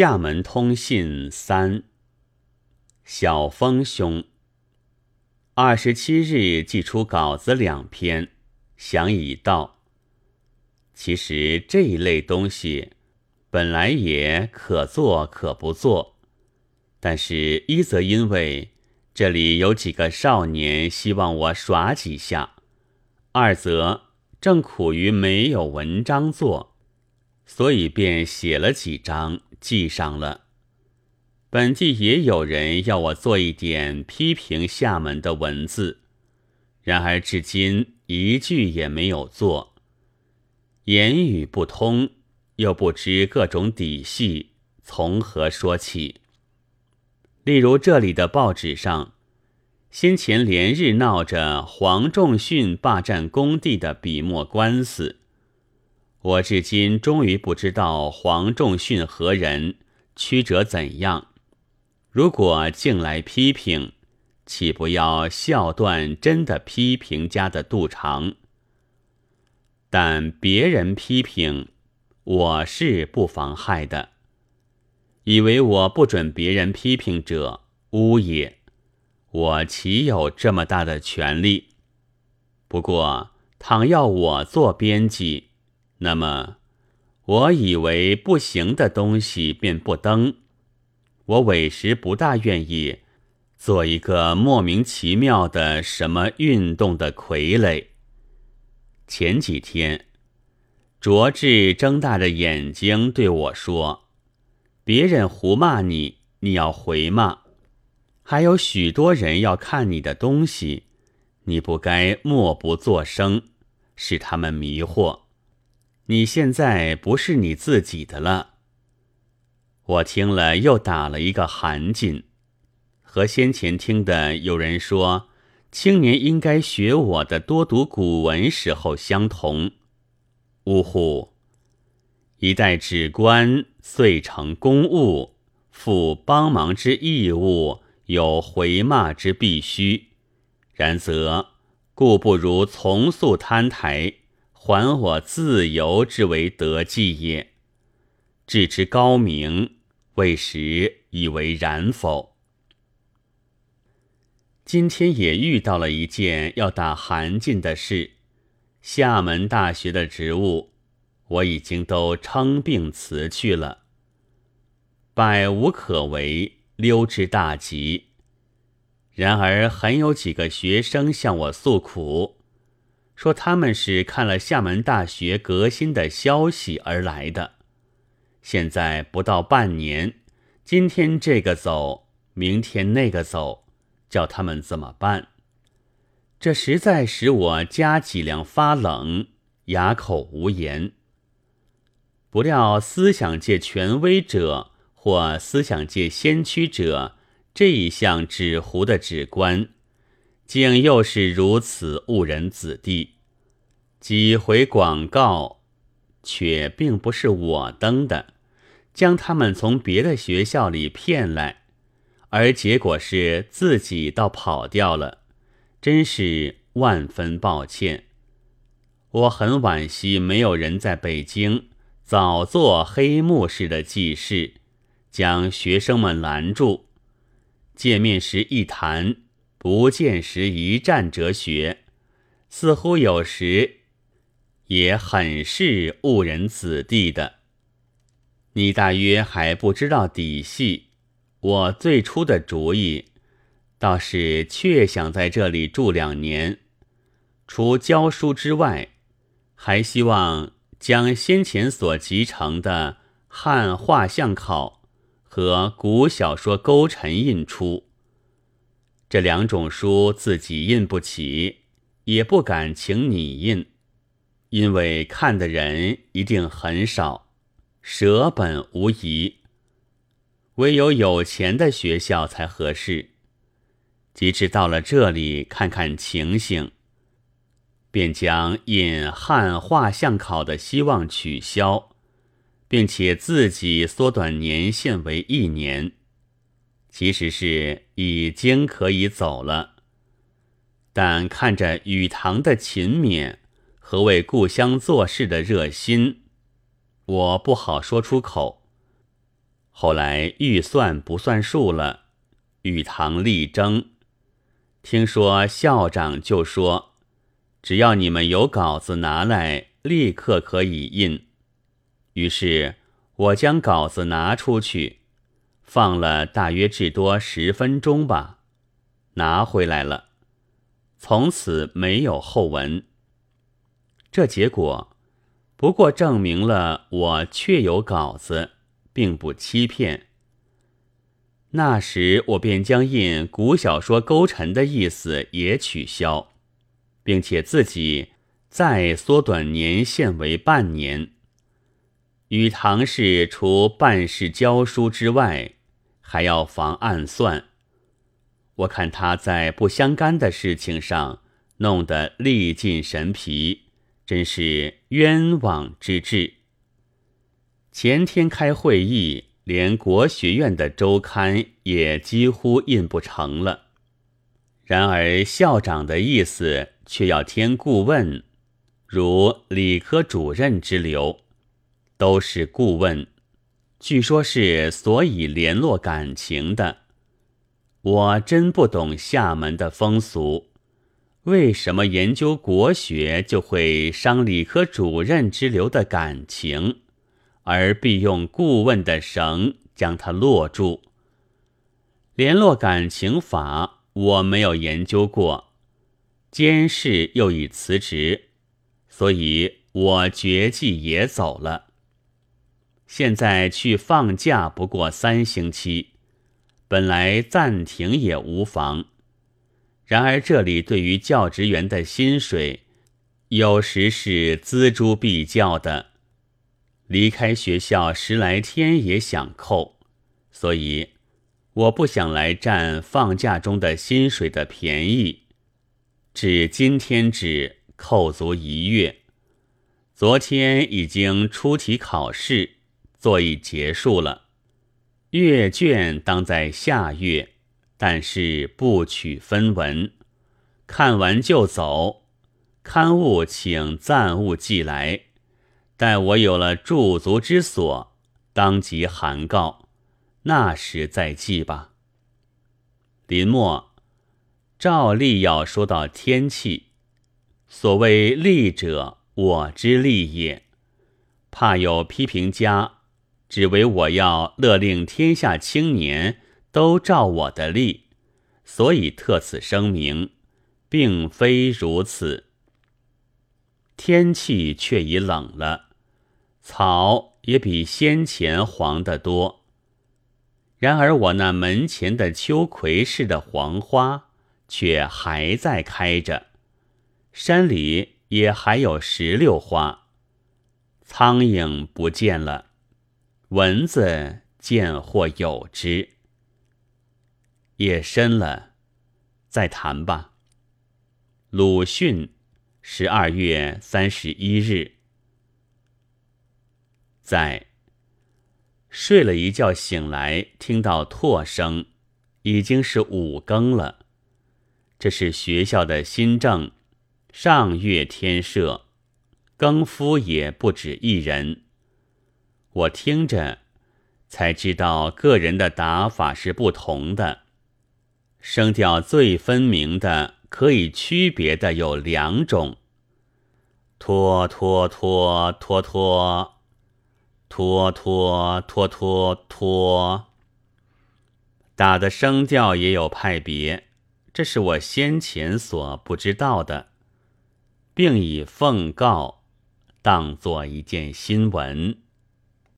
厦门通信三，小峰兄。二十七日寄出稿子两篇，想已到。其实这一类东西本来也可做可不做，但是一则因为这里有几个少年希望我耍几下，二则正苦于没有文章做，所以便写了几张。记上了。本地也有人要我做一点批评厦门的文字，然而至今一句也没有做。言语不通，又不知各种底细，从何说起？例如这里的报纸上，先前连日闹着黄仲训霸占工地的笔墨官司。我至今终于不知道黄仲训何人，曲折怎样。如果竟来批评，岂不要笑断真的批评家的肚肠？但别人批评，我是不妨害的。以为我不准别人批评者，污也。我岂有这么大的权利？不过，倘要我做编辑，那么，我以为不行的东西便不登。我委实不大愿意做一个莫名其妙的什么运动的傀儡。前几天，卓志睁大着眼睛对我说：“别人胡骂你，你要回骂；还有许多人要看你的东西，你不该默不作声，使他们迷惑。”你现在不是你自己的了。我听了又打了一个寒噤，和先前听的有人说青年应该学我的多读古文时候相同。呜呼！一代指官遂成公务，负帮忙之义务，有回骂之必须。然则故不如从速摊台。还我自由之为得计也。至之高明，未时以为然否？今天也遇到了一件要打韩进的事。厦门大学的职务，我已经都称病辞去了，百无可为，溜之大吉。然而很有几个学生向我诉苦。说他们是看了厦门大学革新的消息而来的，现在不到半年，今天这个走，明天那个走，叫他们怎么办？这实在使我加脊梁发冷，哑口无言。不料思想界权威者或思想界先驱者这一项纸糊的指官。竟又是如此误人子弟，几回广告，却并不是我登的，将他们从别的学校里骗来，而结果是自己倒跑掉了，真是万分抱歉。我很惋惜，没有人在北京早做黑幕式的记事，将学生们拦住，见面时一谈。不见时一战哲学，似乎有时也很是误人子弟的。你大约还不知道底细。我最初的主意，倒是确想在这里住两年，除教书之外，还希望将先前所集成的汉画像考和古小说勾陈印出。这两种书自己印不起，也不敢请你印，因为看的人一定很少，舍本无疑。唯有有钱的学校才合适。即使到了这里看看情形，便将印汉画像考的希望取消，并且自己缩短年限为一年。其实是已经可以走了，但看着雨堂的勤勉和为故乡做事的热心，我不好说出口。后来预算不算数了，与堂力争。听说校长就说：“只要你们有稿子拿来，立刻可以印。”于是我将稿子拿出去，放了大约至多十分钟吧，拿回来了。从此没有后文。这结果不过证明了我确有稿子，并不欺骗。那时我便将印古小说勾陈的意思也取消，并且自己再缩短年限为半年。与唐氏除办事教书之外，还要防暗算。我看他在不相干的事情上弄得力尽神疲，真是冤枉之至。前天开会议，连国学院的周刊也几乎印不成了。然而校长的意思却要添顾问，如理科主任之流。都是顾问，据说是所以联络感情的。我真不懂厦门的风俗，为什么研究国学就会伤理科主任之流的感情，而必用顾问的绳将它落住？联络感情法我没有研究过，监事又已辞职，所以我绝迹也走了。现在去放假不过三星期，本来暂停也无妨。然而这里对于教职员的薪水，有时是锱铢必较的。离开学校十来天也想扣，所以我不想来占放假中的薪水的便宜。至今天止扣足一月，昨天已经出题考试。作已结束了，阅卷当在下月，但是不取分文，看完就走。刊物请暂勿寄来，待我有了驻足之所，当即函告，那时再寄吧。临末，照例要说到天气，所谓利者，我之利也，怕有批评家。只为我要勒令天下青年都照我的例，所以特此声明，并非如此。天气却已冷了，草也比先前黄得多。然而我那门前的秋葵似的黄花却还在开着，山里也还有石榴花，苍蝇不见了。蚊子见或有之。夜深了，再谈吧。鲁迅，十二月三十一日。在睡了一觉，醒来听到唾声，已经是五更了。这是学校的新政，上月添设，更夫也不止一人。我听着，才知道个人的打法是不同的。声调最分明的，可以区别的有两种：拖拖拖拖拖，拖拖拖拖拖。打的声调也有派别，这是我先前所不知道的，并以奉告当做一件新闻。